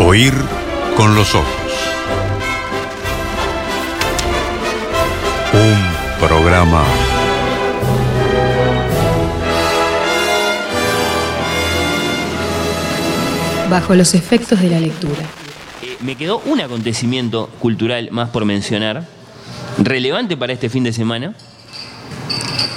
Oír con los ojos. Un programa bajo los efectos de la lectura. Eh, me quedó un acontecimiento cultural más por mencionar, relevante para este fin de semana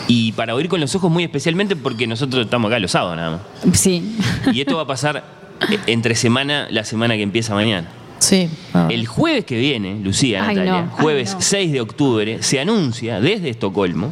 y para oír con los ojos muy especialmente porque nosotros estamos acá los sábados nada más. Sí. Y esto va a pasar entre semana, la semana que empieza mañana. Sí. El jueves que viene, Lucía, Ay, Natalia, no, ay, jueves no. 6 de octubre, se anuncia desde Estocolmo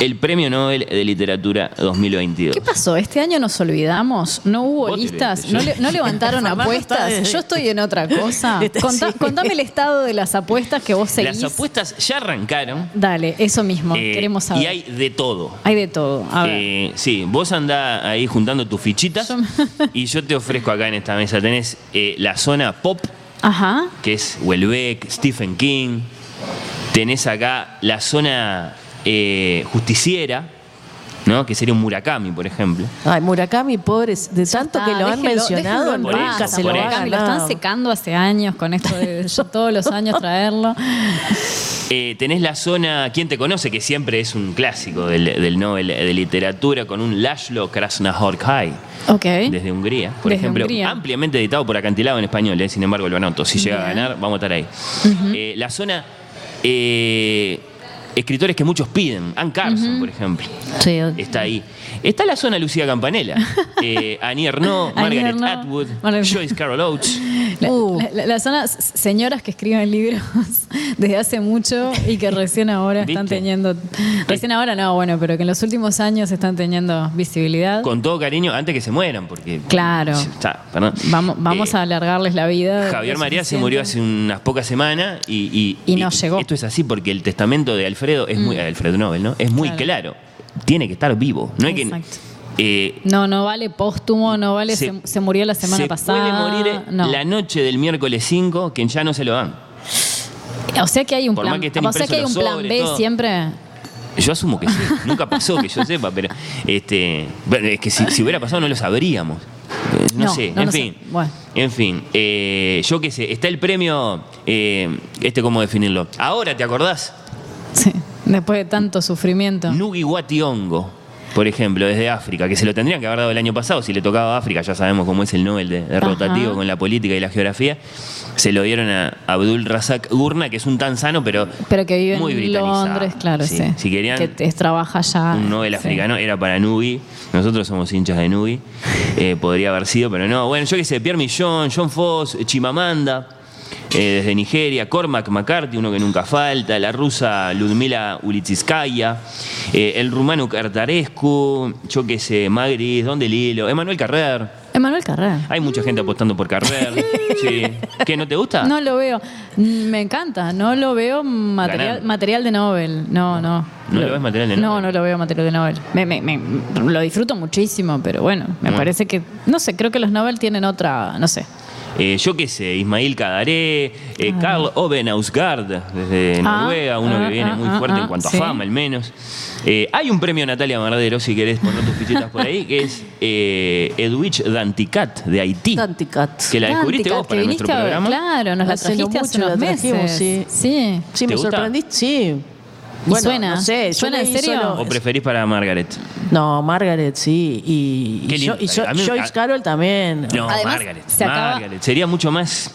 el Premio Nobel de Literatura 2022. ¿Qué pasó? Este año nos olvidamos, no hubo listas, no, yo- le- no levantaron apuestas. Yo estoy en otra cosa. Contá- sí. Contame el estado de las apuestas que vos seguís. Las apuestas ya arrancaron. Dale, eso mismo, eh, queremos saber. Y hay de todo. Hay de todo. A ver. Eh, sí, vos andá ahí juntando tus fichitas Yo- y yo te ofrezco acá en esta mesa. Tenés eh, la zona pop, Ajá. que es Welbeck, Stephen King. Tenés acá la zona eh, justiciera, ¿no? que sería un Murakami, por ejemplo. Ay, Murakami, pobre, de tanto Ah, que lo han mencionado, en Por paz, eso, nunca se lo Murakami, Lo están secando hace años con esto de yo todos los años traerlo. Eh, tenés la zona ¿Quién te conoce? que siempre es un clásico del, del Nobel de Literatura con un Laszlo Krasnahorkai. Ok. Desde Hungría, por Desde ejemplo, Hungría. ampliamente editado por Acantilado en español, eh, sin embargo lo anoto. Si llega a ganar, vamos a estar ahí. Eh, la zona, eh, escritores que muchos piden, Ann Carson, por ejemplo, Sí. está ahí. Está la zona Lucía Campanella, eh, Annie Ernaux, Margaret Atwood, Margaret- Joyce Carol Oates. La, Uh. la- la- las zonas señoras que escriben libros desde hace mucho y que recién ahora están ¿Viste? teniendo. Recién ahora no, bueno, pero que en los últimos años están teniendo visibilidad. Con todo cariño, antes que se mueran, porque. Claro. Está, perdón. Vamos, vamos Eh, a alargarles la vida. Javier María se murió hace unas pocas semanas y, Y no llegó. Esto es así porque el testamento de Alfredo es muy. Alfredo Nobel, ¿no? Es muy Claro. claro. Tiene que estar vivo. No hay que. Eh, No, no vale póstumo, no vale. Se, Se- murió la semana se pasada. puede morir no. la noche del miércoles 5 que ya no se lo dan. O sea que hay un Por plan. o sea que hay un plan sobres, B todo. siempre. Yo asumo que sí. Nunca pasó que yo sepa, pero este, bueno, es que si, si hubiera pasado no lo sabríamos. Eh, No, No, sé, no en sé. fin. Bueno. En fin, eh, yo qué sé, está el premio, eh, este cómo definirlo. Ahora, ¿te acordás? Sí, después de tanto sufrimiento. Nugi Wationgo, por ejemplo, desde África, que se lo tendrían que haber dado el año pasado, si le tocaba a África, ya sabemos cómo es el Nobel de, rotativo con la política y la geografía, se lo dieron a Abdul Razak Gurna, que es un tanzano, pero, Pero que vive muy en. Londres, claro, sí. Si querían Que te- trabaja allá. un Nobel sí. africano, era para Nugi, nosotros somos hinchas de Nugi, Eh, podría haber sido, pero no. Bueno, yo qué sé, Pierre Millón, John Foss, Chimamanda, eh, desde Nigeria, Cormac McCarthy, uno que nunca falta, la rusa Ludmila Ulitskaya, eh, el rumano Cartarescu, yo qué sé, Magris, Don Delilo, Emanuel Carrer. Emanuel Carrera. Hay mucha gente apostando por Carrer. sí. ¿Qué, no te gusta? No lo veo. Mm, Me encanta. No lo veo material, material de Nobel. No, no. ¿No lo ves material de No, Nobel? no lo veo material de Nobel. Me- me- me- lo disfruto muchísimo, pero bueno, me Bueno. parece que. No sé, creo que los Nobel tienen otra. No sé. Eh, yo qué sé, Ismail Kadaré, eh, Karl Ove Nausgaard, desde Ah, Noruega, uno ah, que viene ah, muy ah, fuerte ah, en cuanto sí. a fama, al menos. Eh, hay un premio Natalia Mardero, si querés poner tus fichitas por ahí, que es eh, Edwidge Danticat, de Haití. Tanticat. Que la descubriste Dantica, vos para nuestro programa. Claro, nos la Hace trajiste hace mucho unos trajimos, meses. sí. sí. Sí, ¿Te me gusta? sorprendiste, sí. ¿Y suena? No sé, yo ¿Suena en serio? solo- ¿O preferís para Margaret? No, Margaret, sí. Y, Qué y, lindo. Jo- y Jo- A mí- Joyce a- Carol también. No, Además, Margaret. se acaba- Margaret. Sería mucho más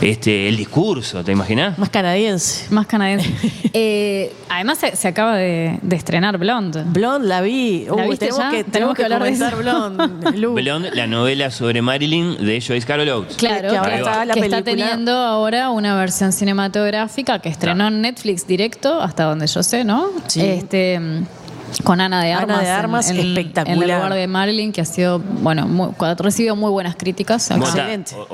este, el discurso, ¿te imaginás? Más canadiense. Más canadiense. Eh, además, se, se acaba de, de estrenar Blonde. Blonde la vi. ¿La Uy, tenemos que, Tenemos tenemos que hablar de Blonde. Lu. Blonde, la novela sobre Marilyn de Joyce Carol Oates. Claro, que ahora está la que está película. teniendo ahora una versión cinematográfica que estrenó en Netflix directo, hasta donde yo sé, ¿no? Sí. Este, con Ana de Ana Armas. de Armas, en, en- espectacular. En el lugar de Marilyn, que ha sido, bueno, muy- ha recibido muy buenas críticas. O-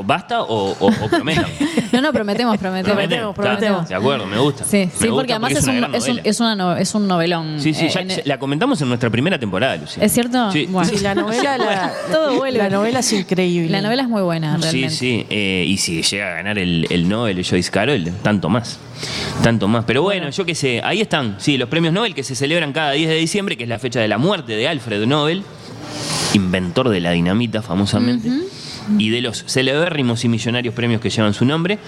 o ¿Basta o, o, o prometan? No, no, prometemos, prometemos. Prometemos, prometemos. De acuerdo, me gusta. Sí, Me sí, gusta porque además es, una un, es, un, es, una no- es un novelón. Sí, sí, Eh, ya- en- la comentamos en nuestra primera temporada, Lucía. ¿Es cierto? Sí. Bueno. Sí, la novela, la, Todo vuelve. la novela es increíble. La novela es muy buena, Sí, realmente. sí. eh, y si llega a ganar el, el Nobel Joyce Carol, tanto más. Tanto más. Pero bueno, yo qué sé, ahí están. Sí, los premios Nobel que se celebran cada 10 de diciembre, que es la fecha de la muerte de Alfred Nobel, inventor de la dinamita famosamente. y de los celebérrimos y millonarios premios que llevan su nombre.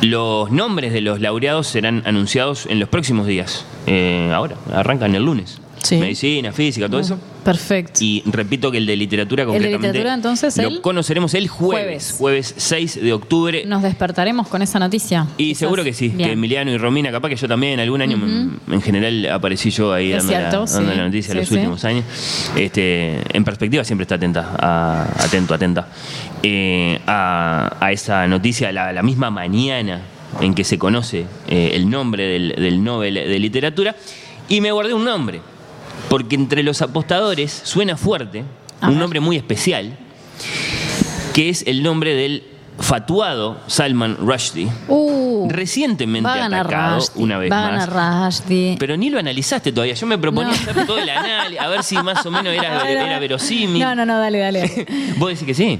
Los nombres de los laureados serán anunciados en los próximos días. Eh, ahora, arrancan el lunes. Sí. Medicina, física, todo eso. Perfecto. Y repito que el de literatura El de concretamente literatura, entonces, lo el conoceremos el jueves, jueves, 6 de octubre. Nos despertaremos con esa noticia. Y Quizás. seguro que sí, Bien. que Emiliano y Romina, capaz que yo también, algún año en general aparecí yo ahí dando, la, dando noticia Sí, los sí. últimos años. Este, en perspectiva siempre está atenta, a- atento, atenta eh, a, a esa noticia, la, la misma mañana en que se conoce eh, el nombre del, del Nobel de Literatura. Y me guardé un nombre, porque entre los apostadores suena fuerte, un nombre muy especial, que es el nombre del fatuado Salman Rushdie Uh, recientemente atacado Rushdie, una vez más. Pero ni lo analizaste todavía. Yo me proponía No. hacer todo el análisis, a ver si más o menos era, era verosímil. No, no, no, dale, dale. Vos decís que sí.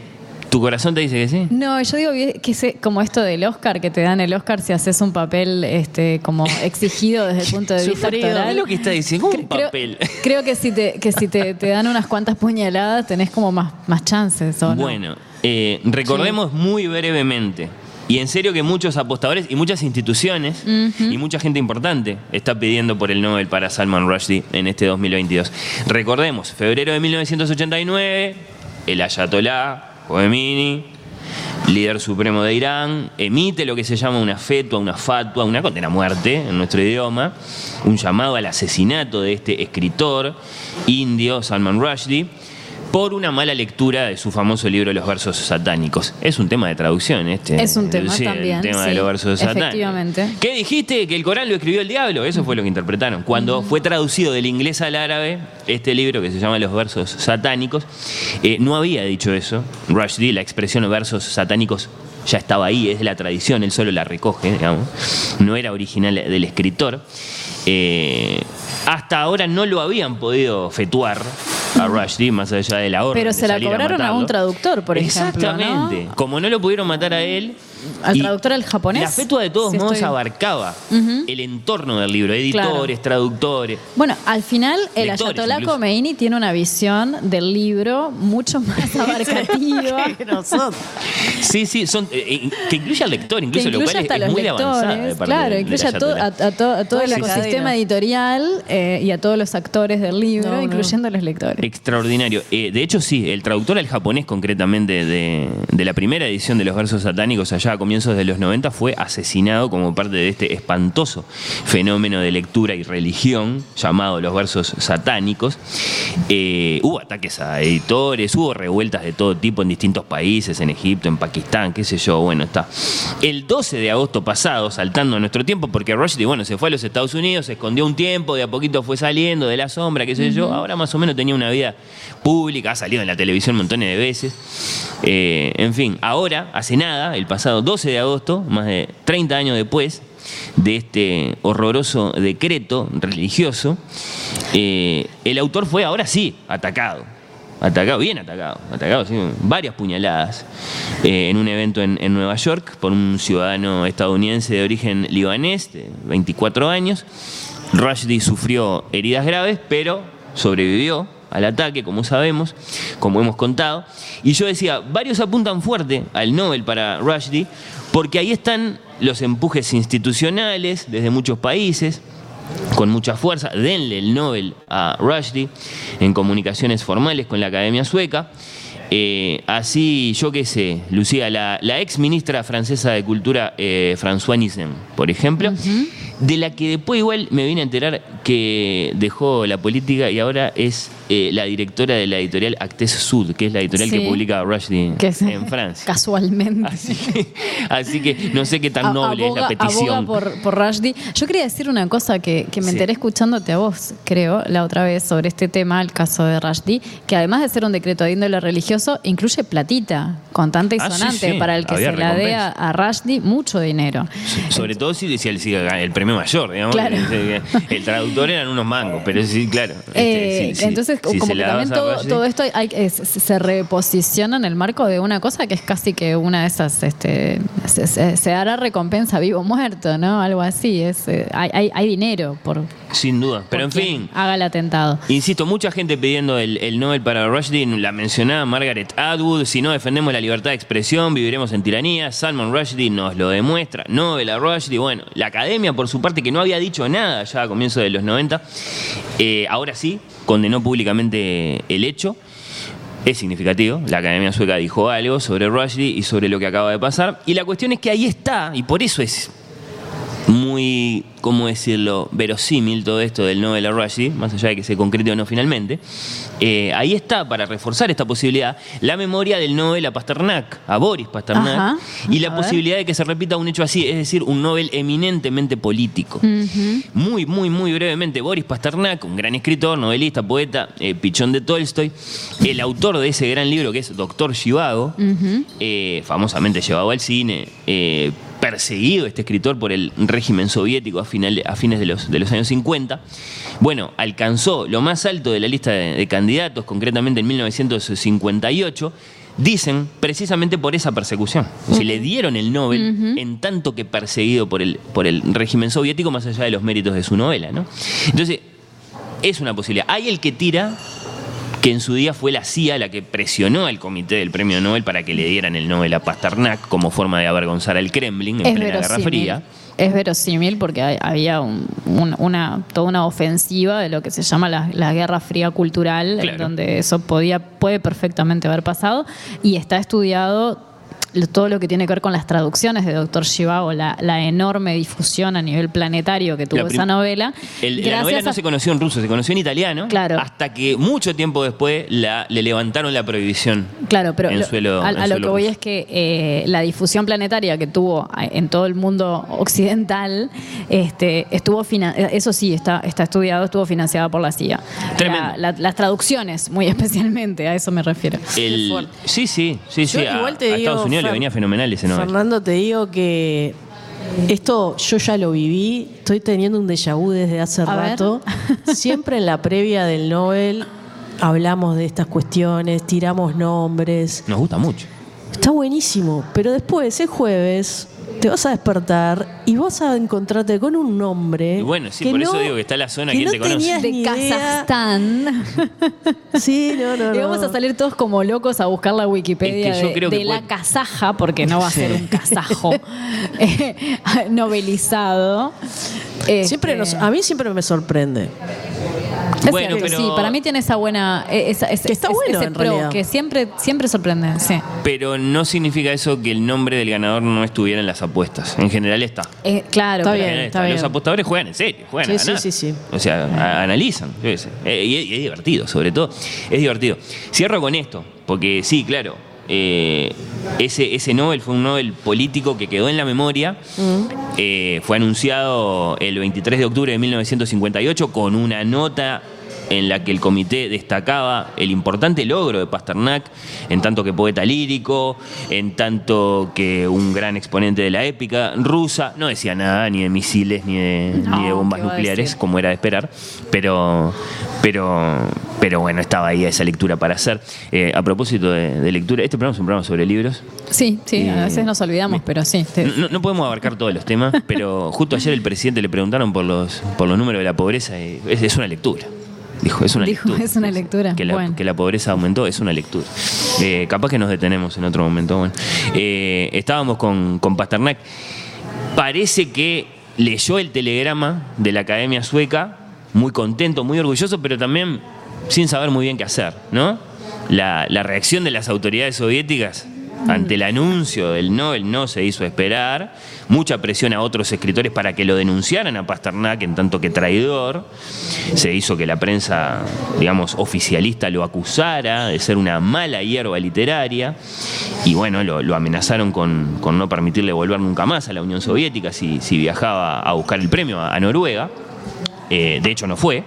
Tu corazón te dice que sí. No, yo digo que se- como esto del Oscar, que te dan el Oscar si haces un papel este, como exigido desde el punto de vista actoral. Es lo que está diciendo, un Creo- papel. Creo, que si te, que si te, te dan unas cuantas puñaladas tenés como más, más chances, ¿o no? Bueno, eh, recordemos muy brevemente. Y en serio que muchos apostadores y muchas instituciones y mucha gente importante está pidiendo por el Nobel para Salman Rushdie en este 2022. Recordemos, febrero de 1989, el Ayatollah Khomeini, líder supremo de Irán, emite lo que se llama una fetua, una fatua, una condena a muerte en nuestro idioma, un llamado al asesinato de este escritor indio, Salman Rushdie, por una mala lectura de su famoso libro Los versos satánicos. Es un tema de traducción este. Es un tema Sí, también, El tema de los versos satánicos. efectivamente. ¿Qué dijiste? ¿Que el Corán lo escribió el diablo? Eso fue lo que interpretaron. Cuando fue traducido del inglés al árabe, este libro que se llama Los versos satánicos, eh, no había dicho eso. Rushdie, la expresión versos satánicos ya estaba ahí, es de la tradición, él solo la recoge, digamos. No era original del escritor. Eh, hasta ahora no lo habían podido fetuar a Rushdie, más allá de la orden. Pero de se la salir cobraron a un traductor, por ejemplo, ¿no? Exactamente. Como no lo pudieron matar a él. Al traductor al japonés. La fetua de todos Si modos estoy- abarcaba el entorno del libro, editores, traductores. Bueno, al final el Ayatollah. Khomeini tiene una visión del libro mucho más abarcativa. Sí, sí, son, eh, eh, que incluye al lector, que incluso lo cual hasta es, los muy lectores, claro, incluye a, todo- a- a todo- a el ecosistema editorial eh, y a todos los actores del libro, No, no. incluyendo los lectores. Extraordinario. Eh, de hecho, sí, el traductor al japonés, concretamente, de, de la primera edición de los versos satánicos allá a comienzos de los 90, fue asesinado como parte de este espantoso fenómeno de lectura y religión llamado los versos satánicos. Eh, hubo ataques a editores, hubo revueltas de todo tipo en distintos países, en Egipto, en Pakistán, qué sé yo. Bueno, está. El 12 de agosto pasado, saltando a nuestro tiempo, porque Rushdie, bueno, se fue a los Estados Unidos, se escondió un tiempo, de a poquito fue saliendo de la sombra, qué sé yo. Ahora más o menos tenía una vida pública, ha salido en la televisión montones de veces. Eh, en fin, ahora, hace nada, el pasado 12 de agosto, más de 30 años después de este horroroso decreto religioso, eh, el autor fue ahora sí atacado. Atacado, bien atacado, atacado, sí, varias puñaladas eh, en un evento en, Nueva York por un ciudadano estadounidense de origen libanés de 24 años. Rushdie sufrió heridas graves, pero sobrevivió al ataque, como sabemos, como hemos contado. Y yo decía, varios apuntan fuerte al Nobel para Rushdie, porque ahí están los empujes institucionales desde muchos países, con mucha fuerza. Denle el Nobel a Rushdie en comunicaciones formales con la Academia Sueca. Eh, así, yo qué sé, Lucía, la, la ex ministra francesa de Cultura, eh, François Nissen, por ejemplo, de la que después igual me vine a enterar que dejó la política y ahora es eh, la directora de la editorial Actes Sud, que es la editorial Sí. que publica Rushdie Que en Francia. Casualmente. Así que, así que no sé qué tan A- noble aboga, es la petición. aboga por, por Rushdie. Yo quería decir una cosa que, que me Sí. enteré escuchándote a vos, creo, la otra vez sobre este tema, el caso de Rushdie, que además de ser un decreto de índole religioso, incluye platita, contante y Ah, sonante, sí, para el que había se la dé a, Rushdie mucho dinero. Sobre todo si decía el, el premio mayor, digamos. Claro. El traductor eran unos mangos, pero sí, claro. Eh, este, sí, sí, entonces, si como que también todo, todo esto hay- es- se reposiciona en el marco de una cosa que es casi que una de esas, este, se, se- se hará recompensa vivo o muerto, ¿no? Algo así. Es, eh, hay, hay- hay dinero por, Sin duda. Pero en fin, Haga el atentado. Insisto, mucha gente pidiendo el, el Nobel para Rushdie, la mencionaba Margaret Atwood, si no defendemos la libertad de expresión, viviremos en tiranía, Salman Rushdie nos lo demuestra, Nobel a Rushdie, bueno, la academia por su parte que no había dicho nada ya a comienzos de los 90, eh, ahora sí, condenó públicamente el hecho. Es significativo, la Academia Sueca dijo algo sobre Rushdie y sobre lo que acaba de pasar. Y la cuestión es que ahí está, y por eso es muy, ¿cómo decirlo?, verosímil todo esto del Nobel a Rushdie, más allá de que se concrete o no finalmente. Eh, ahí está, para reforzar esta posibilidad, la memoria del Nobel a Pasternak, a Boris Pasternak, Ajá. y la ver. posibilidad de que se repita un hecho así, es decir, un Nobel eminentemente político. Muy, muy, muy brevemente, Boris Pasternak, un gran escritor, novelista, poeta, eh, pichón de Tolstoy, el autor de ese gran libro que es Doctor Zhivago, eh, famosamente llevado al cine, perseguido este escritor por el régimen soviético a, final- a fines de los, de los años 50. Bueno, alcanzó lo más alto de la lista de, de candidatos, concretamente en 1958. Dicen precisamente por esa persecución. Si le dieron el Nobel en tanto que perseguido por el, por el régimen soviético, más allá de los méritos de su novela. ¿no? Entonces, es una posibilidad. Hay el que tira que en su día fue la CIA la que presionó al comité del premio Nobel para que le dieran el Nobel a Pasternak como forma de avergonzar al Kremlin en Es plena Guerra. Fría. Es verosímil porque hay- había un- un- una, toda una ofensiva de lo que se llama la, la Guerra Fría Cultural, Claro. en donde eso podía, puede perfectamente haber pasado y está estudiado todo lo que tiene que ver con las traducciones de Doctor Shivago, la, la enorme difusión a nivel planetario que tuvo esa novela. El- la novela no a- se conoció en ruso, se conoció en italiano. Claro. Hasta que mucho tiempo después la- le levantaron la prohibición. Claro, pero en lo- suelo- a, en a lo que voy ruso. es que eh, la difusión planetaria que tuvo a- en todo el mundo occidental, este, estuvo eh, eso sí está, está estudiado, estuvo financiada por la CIA. Tremendo. La- la- las traducciones, muy especialmente, a eso me refiero. El- sí, sí, sí, Yo sí. A, igual te a digo, Estados Unidos le venía fenomenal ese Nobel. Fernando, te digo que esto yo ya lo viví, estoy teniendo un déjà vu desde hace A ver. rato. Siempre en la previa del Nobel hablamos de estas cuestiones, tiramos nombres. Nos gusta mucho. Está buenísimo, pero después, el jueves, te vas a despertar y vas a encontrarte con un nombre. Y bueno, sí, que por no- eso digo que está la zona, que ¿quién no te conoce? tenías De. Kazajstán. Sí, no, no, Y no. vamos a salir todos como locos a buscar la Wikipedia Es que yo de, que la kazaja, porque no va a ser un kazajo eh, novelizado. Siempre Este, nos- a mí siempre me sorprende. Es Bueno, cierto, pero- sí, para mí tiene esa buena. esa- Que está bueno, ese en pro, realidad. que siempre, siempre sorprende. Sí. Pero no significa eso que el nombre del ganador no estuviera en las apuestas. En general está. Eh, claro, Está bien, está. Los apostadores juegan en serio, juegan Sí, a sí, ganar. sí, sí. O sea, a- analizan. yo qué sé. Eh, y, es, y es divertido, sobre todo. Es divertido. Cierro con esto, porque sí, claro. eh, ese, ese Nobel fue un Nobel político que quedó en la memoria. Eh, fue anunciado el 23 de octubre de 1958 con una nota en la que el comité destacaba el importante logro de Pasternak, en tanto que poeta lírico, en tanto que un gran exponente de la épica rusa. No decía nada ni de misiles ni de, No, ni de bombas ¿qué va a nucleares, como era de esperar, pero, pero, pero bueno, estaba ahí esa lectura para hacer. Eh, a propósito de, de lectura, este programa es un programa sobre libros. Sí, sí, Eh, a veces nos olvidamos, me- pero sí. te- No, no podemos abarcar todos los temas, pero justo ayer el presidente le preguntaron por los, por los números de la pobreza y es, es una lectura. Dijo, es una Dijo, lectura. es una lectura. Que la, Bueno. que la pobreza aumentó, es una lectura. Eh, capaz que nos detenemos en otro momento. Bueno, Eh, estábamos con, con Pasternak. Parece que leyó el telegrama de la Academia Sueca, muy contento, muy orgulloso, pero también sin saber muy bien qué hacer, ¿no? La, la reacción de las autoridades soviéticas ante el anuncio del Nobel no se hizo esperar. Mucha presión a otros escritores para que lo denunciaran a Pasternak en tanto que traidor. Se hizo que la prensa, digamos, oficialista lo acusara de ser una mala hierba literaria. Y bueno, lo, amenazaron con, no permitirle volver nunca más a la Unión Soviética si, si viajaba a buscar el premio a, a Noruega. Eh, de hecho, no fue.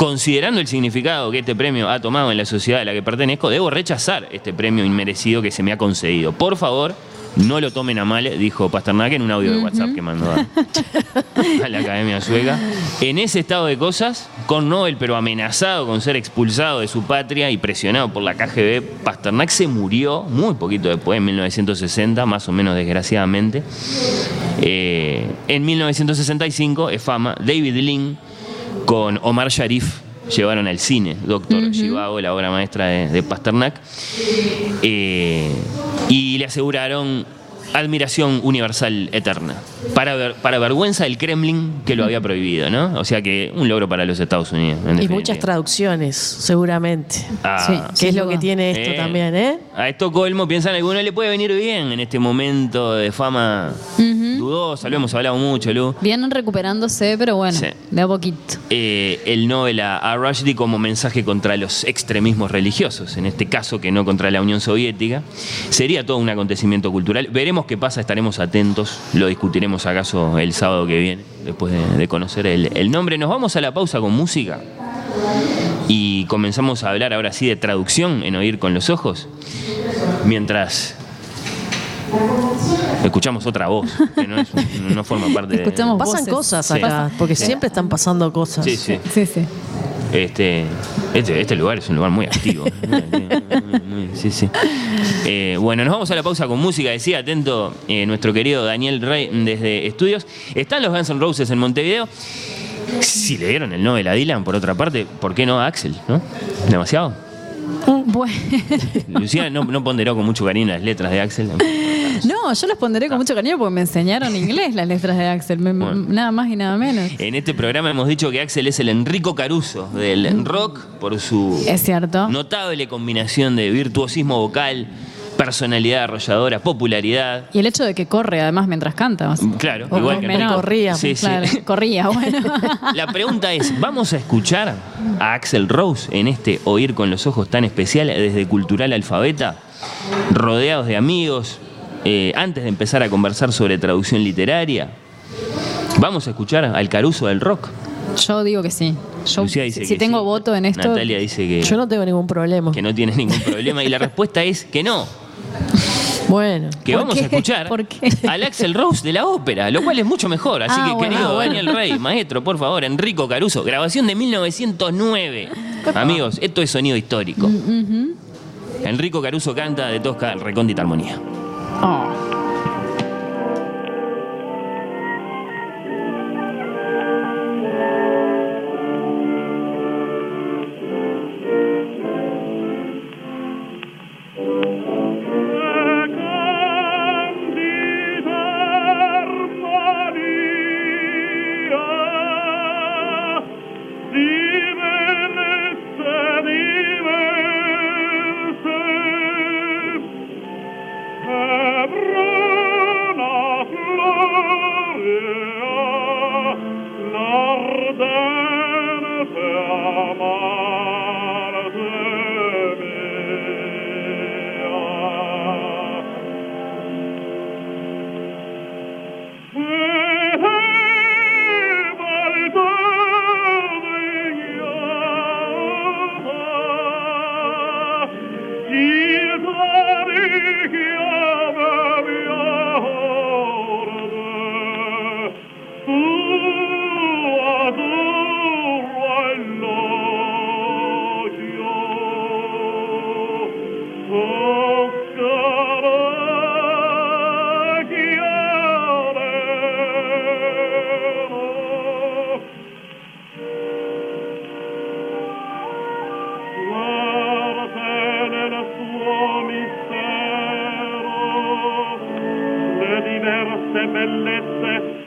Considerando el significado que este premio ha tomado en la sociedad a la que pertenezco, debo rechazar este premio inmerecido que se me ha concedido. Por favor, no lo tomen a mal, dijo Pasternak en un audio de WhatsApp que mandó a, a la Academia Sueca. En ese estado de cosas, con Nobel, pero amenazado con ser expulsado de su patria y presionado por la KGB, Pasternak se murió muy poquito después, en 1960, más o menos desgraciadamente. Eh, en 1965, es fama, David Lean con Omar Sharif llevaron al cine Doctor Chivago, la obra maestra de, de Pasternak, eh, y le aseguraron admiración universal eterna. Para, ver- para vergüenza del Kremlin que lo había prohibido, ¿no? O sea que un logro para los Estados Unidos. Y muchas traducciones, seguramente. Ah, Sí. Que es lo que tiene esto Eh, también, ¿eh? A Estocolmo, piensan algunos, le puede venir bien en este momento de fama dudosa. Lo hemos hablado mucho, Lu. Vienen recuperándose, pero bueno, Sí. de a poquito. Eh, el Nobel a, a Rushdie como mensaje contra los extremismos religiosos, en este caso que no contra la Unión Soviética. Sería todo un acontecimiento cultural. Veremos qué pasa, estaremos atentos. Lo discutiremos acaso el sábado que viene, después de, de conocer el, el nombre. Nos vamos a la pausa con música y comenzamos a hablar ahora sí de traducción en Oír con los Ojos, mientras escuchamos otra voz, que no, es- no forma parte de... Escuchamos Pasan voces. cosas Sí. acá, porque siempre están pasando cosas. Sí, sí. Sí, sí. Este, este, este lugar es un lugar muy activo. Sí, sí. Eh, bueno, nos vamos a la pausa con música. Decía, atento, eh, nuestro querido Daniel Rey desde Estudios. Están los Guns N' Roses en Montevideo. Si le dieron el Nobel a Dylan, por otra parte, ¿por qué no a Axel? ¿No? ¿Demasiado? Bueno, Lucía no, no ponderó con mucho cariño las letras de Axel. no, yo los pondré con mucho cariño porque me enseñaron inglés las letras de Axel, me- Bueno. nada más y nada menos. En este programa hemos dicho que Axel es el Enrico Caruso del rock por su Es cierto. notable combinación de virtuosismo vocal, personalidad arrolladora, popularidad. Y el hecho de que corre además mientras canta. o sea, Claro, o igual que menor. corría. Sí, sí. Claro, corría, bueno. La pregunta es, ¿vamos a escuchar a Axel Rose en este Oír con los Ojos tan especial desde Cultural Alfabeta, rodeados de amigos, eh, antes de empezar a conversar sobre traducción literaria? ¿Vamos a escuchar al Caruso del rock? Yo digo que sí. Yo, Lucía dice si tengo sí. voto en esto, Natalia dice que, Yo no tengo ningún problema. que no tiene ningún problema y la respuesta es que no, Bueno. que ¿Por vamos qué? a escuchar ¿Por qué? al Axel Rose de la ópera, lo cual es mucho mejor. Así Ah, que, bueno, querido ah, bueno. Daniel Rey, maestro, por favor, Enrico Caruso, grabación de 1909. Amigos, esto es sonido histórico. Mm, Enrico Caruso canta de Tosca recóndita armonía. Oh.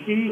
sin